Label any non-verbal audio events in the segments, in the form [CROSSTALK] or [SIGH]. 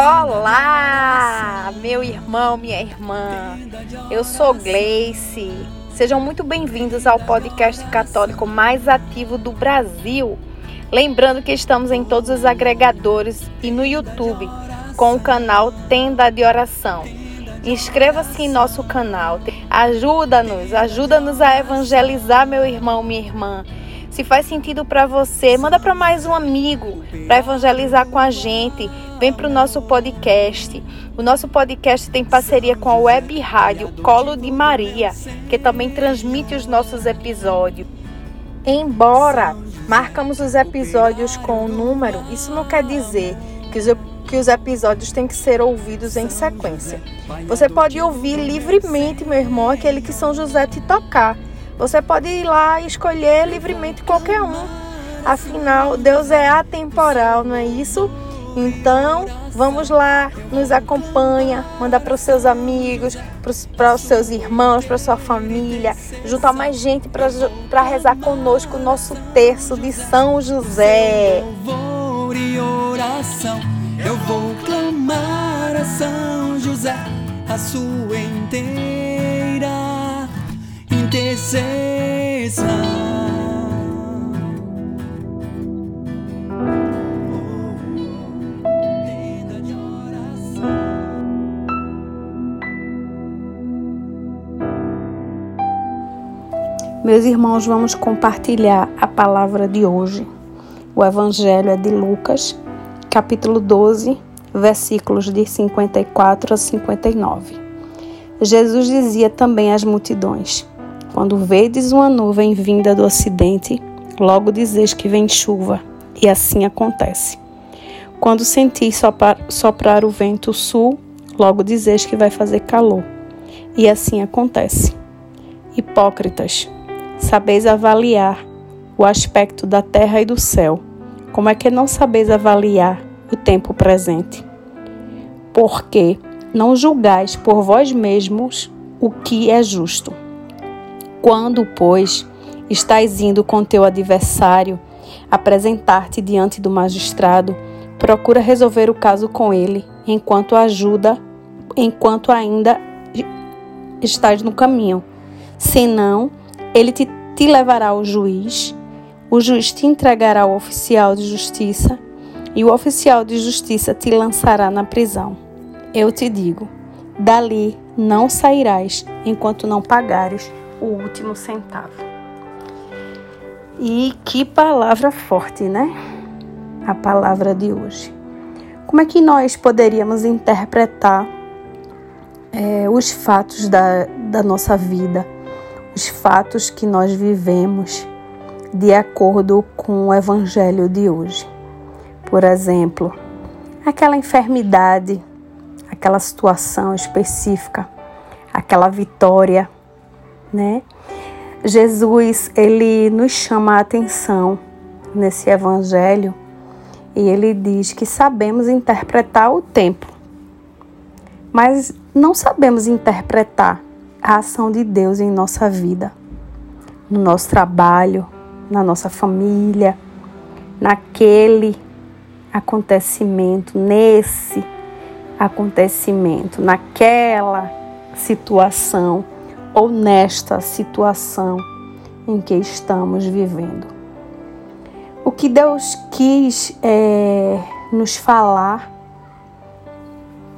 Olá, meu irmão, minha irmã. Eu sou Gleice. Sejam muito bem-vindos ao podcast católico mais ativo do Brasil. Lembrando que estamos em todos os agregadores e no YouTube com o canal Tenda de Oração. Inscreva-se em nosso canal. Ajuda-nos, ajuda-nos a evangelizar, meu irmão, minha irmã. Se faz sentido para você, manda para mais um amigo para evangelizar com a gente. Vem para o nosso podcast. O nosso podcast tem parceria com a web rádio Colo de Maria, que também transmite os nossos episódios. Embora marcamos os episódios com o número, isso não quer dizer que os, que os episódios têm que ser ouvidos em sequência. Você pode ouvir livremente, meu irmão, aquele que São José te tocar você pode ir lá e escolher livremente qualquer um. Afinal, Deus é atemporal, não é isso? Então, vamos lá, nos acompanha, manda para os seus amigos, para os seus irmãos, para sua família, juntar mais gente para rezar conosco o nosso terço de São José. E oração, eu vou clamar a São José, a sua inteira intercessão. Meus irmãos, vamos compartilhar a palavra de hoje. O Evangelho é de Lucas, capítulo 12, versículos de 54 a 59. Jesus dizia também às multidões: quando vedes uma nuvem vinda do ocidente, logo dizeis que vem chuva, e assim acontece. Quando sentis soprar, soprar o vento sul, logo dizeis que vai fazer calor, e assim acontece. Hipócritas, sabeis avaliar o aspecto da terra e do céu. Como é que não sabeis avaliar o tempo presente? Porque não julgais por vós mesmos o que é justo. Quando, pois, estás indo com teu adversário apresentar-te diante do magistrado, procura resolver o caso com ele, enquanto ajuda, enquanto ainda estás no caminho. Senão, ele te, te levará ao juiz, o juiz te entregará ao oficial de justiça, e o oficial de justiça te lançará na prisão. Eu te digo: dali não sairás enquanto não pagares o último centavo. E que palavra forte, né? A palavra de hoje. Como é que nós poderíamos interpretar é, os fatos da, da nossa vida, os fatos que nós vivemos de acordo com o evangelho de hoje? Por exemplo, aquela enfermidade, aquela situação específica, aquela vitória né? Jesus, ele nos chama a atenção nesse evangelho e ele diz que sabemos interpretar o tempo, mas não sabemos interpretar a ação de Deus em nossa vida, no nosso trabalho, na nossa família, naquele acontecimento, nesse acontecimento, naquela situação ou nesta situação em que estamos vivendo. O que Deus quis é, nos falar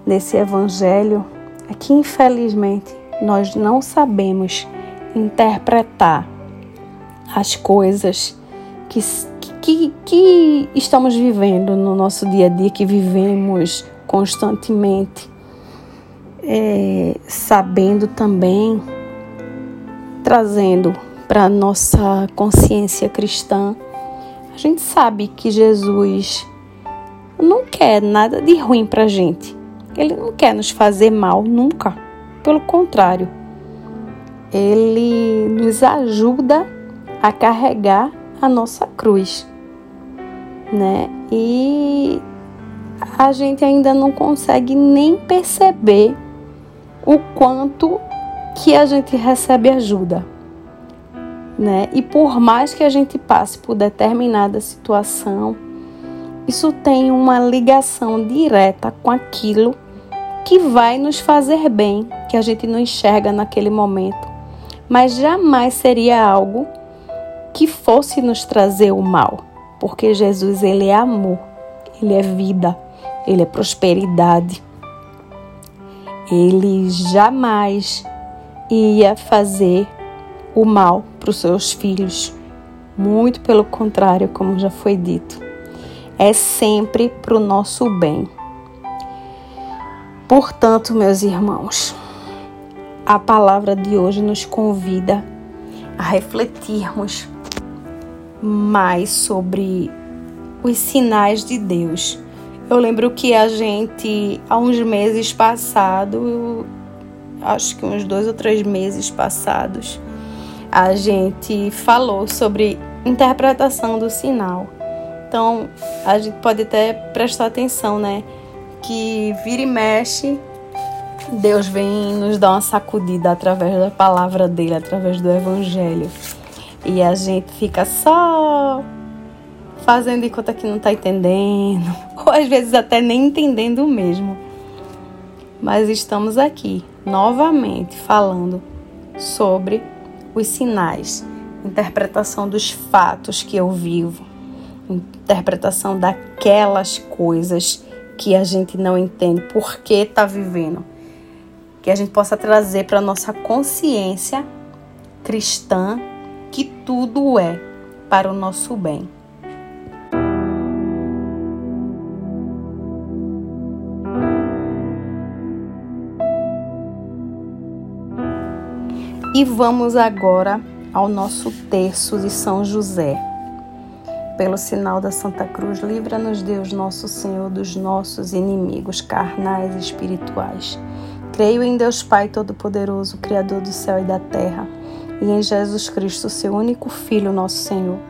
nesse Evangelho é que, infelizmente, nós não sabemos interpretar as coisas que, que, que estamos vivendo no nosso dia a dia, que vivemos constantemente, é, sabendo também trazendo para nossa consciência cristã, a gente sabe que Jesus não quer nada de ruim para gente. Ele não quer nos fazer mal nunca. Pelo contrário, ele nos ajuda a carregar a nossa cruz, né? E a gente ainda não consegue nem perceber o quanto que a gente recebe ajuda. Né? E por mais que a gente passe por determinada situação, isso tem uma ligação direta com aquilo que vai nos fazer bem, que a gente não enxerga naquele momento, mas jamais seria algo que fosse nos trazer o mal, porque Jesus ele é amor, ele é vida, ele é prosperidade. Ele jamais ia fazer o mal para os seus filhos. Muito pelo contrário, como já foi dito. É sempre para o nosso bem. Portanto, meus irmãos, a palavra de hoje nos convida a refletirmos mais sobre os sinais de Deus. Eu lembro que a gente, há uns meses passados, acho que uns dois ou três meses passados, a gente falou sobre interpretação do sinal. Então, a gente pode até prestar atenção, né? Que vira e mexe, Deus vem nos dar uma sacudida através da palavra dele, através do evangelho. E a gente fica só fazendo de conta que não está entendendo, [LAUGHS] ou às vezes até nem entendendo mesmo. Mas estamos aqui novamente falando sobre os sinais, interpretação dos fatos que eu vivo, interpretação daquelas coisas que a gente não entende por que está vivendo. Que a gente possa trazer para nossa consciência cristã que tudo é para o nosso bem. E vamos agora ao nosso terço de São José. Pelo sinal da Santa Cruz, livra-nos Deus nosso Senhor dos nossos inimigos carnais e espirituais. Creio em Deus Pai Todo-Poderoso, Criador do céu e da terra, e em Jesus Cristo, seu único Filho, nosso Senhor,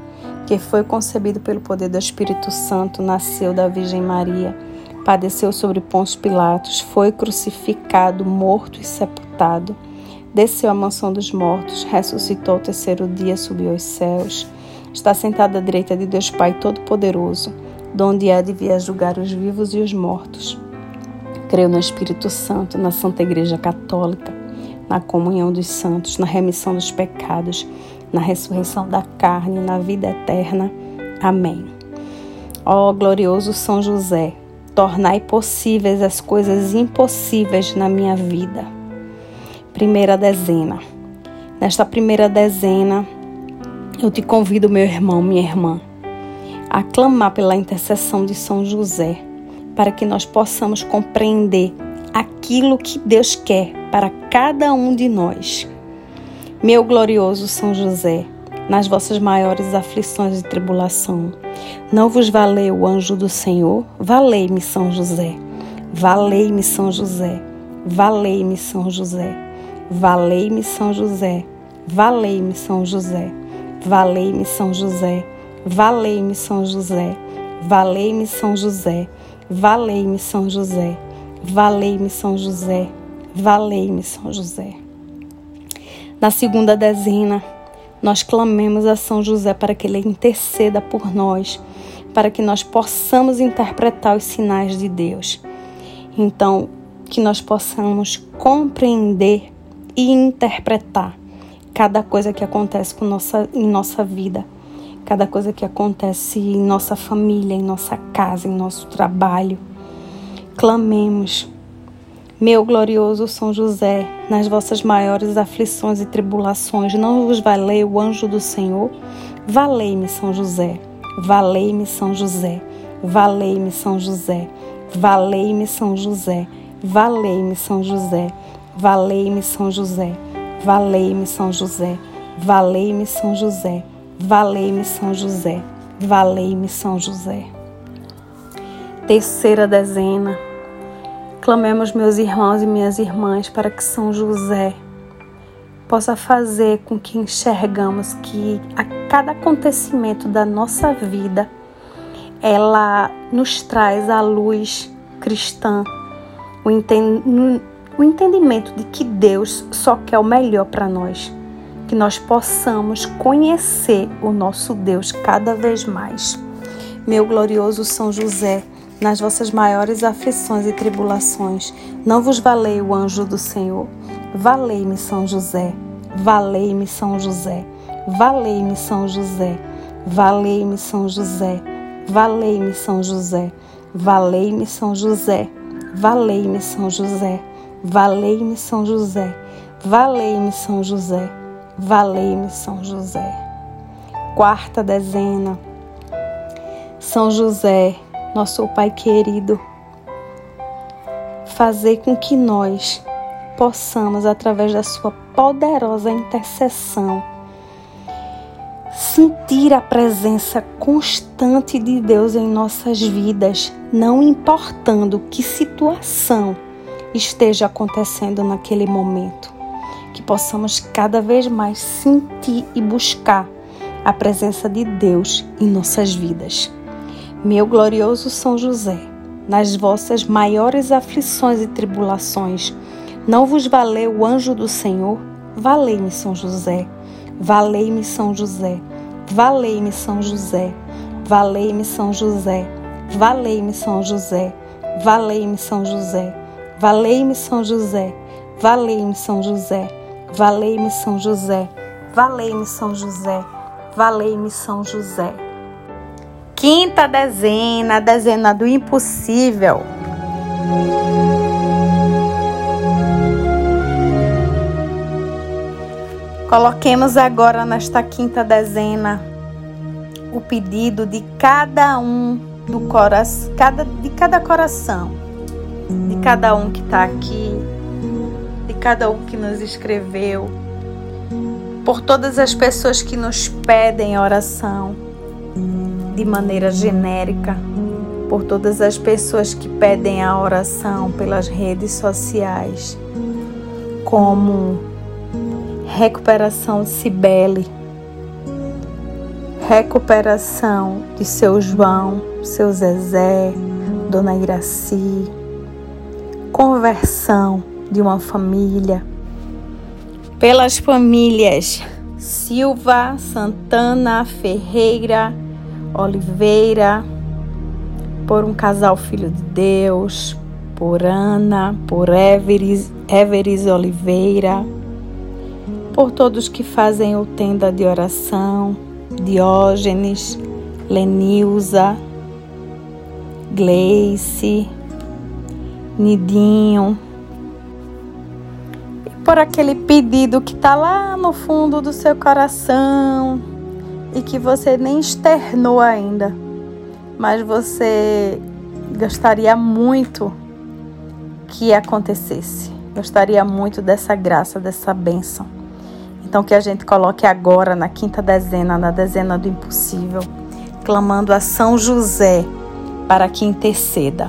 que foi concebido pelo poder do Espírito Santo, nasceu da Virgem Maria, padeceu sobre Pôncio Pilatos, foi crucificado, morto e sepultado desceu à mansão dos mortos, ressuscitou ao terceiro dia, subiu aos céus, está sentado à direita de Deus Pai Todo-Poderoso, donde há de vir a julgar os vivos e os mortos. Creio no Espírito Santo, na Santa Igreja Católica, na comunhão dos santos, na remissão dos pecados, na ressurreição da carne, na vida eterna. Amém. Ó glorioso São José, tornai possíveis as coisas impossíveis na minha vida primeira dezena. Nesta primeira dezena, eu te convido, meu irmão, minha irmã, a clamar pela intercessão de São José, para que nós possamos compreender aquilo que Deus quer para cada um de nós. Meu glorioso São José, nas vossas maiores aflições e tribulação, não vos valeu o anjo do Senhor? Valei-me, São José. Valei-me, São José. Valei-me, São José. Valei-me São José, valei-me São José, valei-me São José, valei-me São José, valei-me São José, valei-me São José, valei-me São José, valei-me São José. Na segunda dezena, nós clamemos a São José para que ele interceda por nós, para que nós possamos interpretar os sinais de Deus. Então, que nós possamos compreender e interpretar cada coisa que acontece com nossa, em nossa vida, cada coisa que acontece em nossa família, em nossa casa, em nosso trabalho. Clamemos, meu glorioso São José, nas vossas maiores aflições e tribulações, não vos valei o anjo do Senhor? Valei-me, São José, valei-me, São José, valei-me, São José, valei-me, São José, valei-me, São José. Valei-me São José, valei-me São José, valei-me São José, valei-me São José, valei-me São José. Terceira dezena. Clamemos meus irmãos e minhas irmãs para que São José possa fazer com que enxergamos que a cada acontecimento da nossa vida ela nos traz a luz cristã, o entendimento de que Deus só quer o melhor para nós, que nós possamos conhecer o nosso Deus cada vez mais. Meu glorioso São José, nas vossas maiores aflições e tribulações, não vos valei o anjo do Senhor. Valei-me, São José. Valei-me, São José. Valei-me, São José. Valei-me, São José. Valei-me, São José. Valei-me, São José. Valei-me, São José. Valei-me, São José. Valei-me, São José. Valei-me, São José. Quarta dezena. São José, nosso Pai querido, fazer com que nós possamos, através da Sua poderosa intercessão, sentir a presença constante de Deus em nossas vidas, não importando que situação esteja acontecendo naquele momento. Que possamos cada vez mais sentir e buscar a presença de Deus em nossas vidas. Meu glorioso São José, nas vossas maiores aflições e tribulações, não vos valeu o anjo do Senhor? Valei-me, São José. Valei-me, São José. Valei-me, São José. Valei-me, São José. Valei-me, São José. Valei-me, São José. Valei-me, São José. Valei-me, São José. Valei-me, São José. Valei-me, São José. Valei-me, São José. Quinta dezena, dezena do impossível. Coloquemos agora nesta quinta dezena o pedido de cada um do coração, cada, de cada coração, de cada um que está aqui, de cada um que nos escreveu, por todas as pessoas que nos pedem oração de maneira genérica por todas as pessoas que pedem a oração pelas redes sociais, como recuperação de Cibele, recuperação de seu João, seu Zezé, Dona Iraci, conversão de uma família, pelas famílias. Silva, Santana, Ferreira, Oliveira, por um casal filho de Deus, por Ana, por Everis, Everis Oliveira, por todos que fazem o tenda de oração, Diógenes, Lenilza, Gleice, Nidinho, e por aquele pedido que está lá no fundo do seu coração, e que você nem externou ainda, mas você gostaria muito que acontecesse. Gostaria muito dessa graça, dessa bênção. Então que a gente coloque agora na quinta dezena, na dezena do impossível, clamando a São José para que interceda.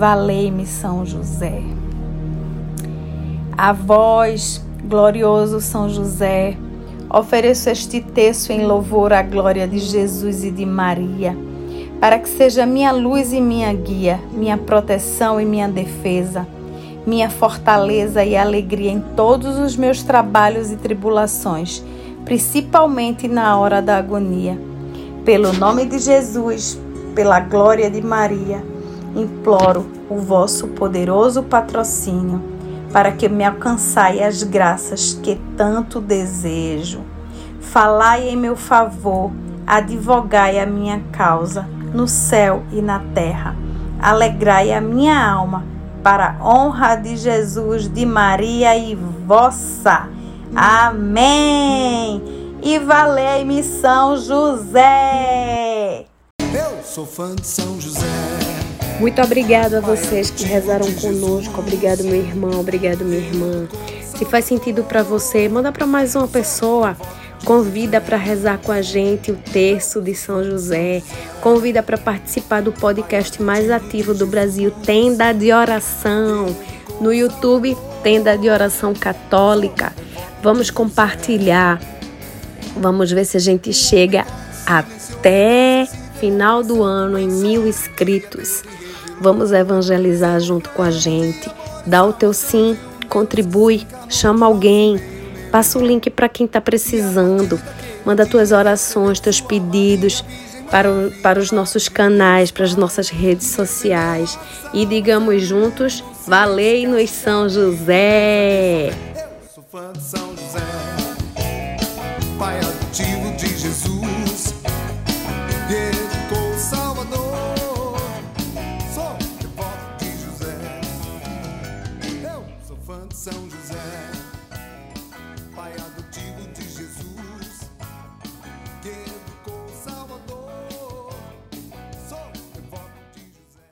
Valei-me São José. A voz, glorioso São José, Ofereço este texto em louvor à glória de Jesus e de Maria, para que seja minha luz e minha guia, minha proteção e minha defesa, minha fortaleza e alegria em todos os meus trabalhos e tribulações, principalmente na hora da agonia. Pelo nome de Jesus, pela glória de Maria, imploro o vosso poderoso patrocínio para que me alcançai as graças que tanto desejo. Falai em meu favor, advogai a minha causa no céu e na terra. Alegrai a minha alma para a honra de Jesus, de Maria e vossa. Amém. E valei-me São José. Eu sou fã de São José. Muito obrigado a vocês que rezaram conosco. Obrigado, meu irmão. Obrigado, minha irmã. Se faz sentido para você, manda para mais uma pessoa. Convida para rezar com a gente o terço de São José. Convida para participar do podcast mais ativo do Brasil, Tenda de Oração. No YouTube, Tenda de Oração Católica. Vamos compartilhar. Vamos ver se a gente chega até final do ano em mil inscritos. Vamos evangelizar junto com a gente. Dá o teu sim, contribui, chama alguém Passa o link para quem está precisando. Manda tuas orações, teus pedidos para, o, para os nossos canais, para as nossas redes sociais. E digamos juntos: Valei-nos São José! Sou fã de São José, Pai de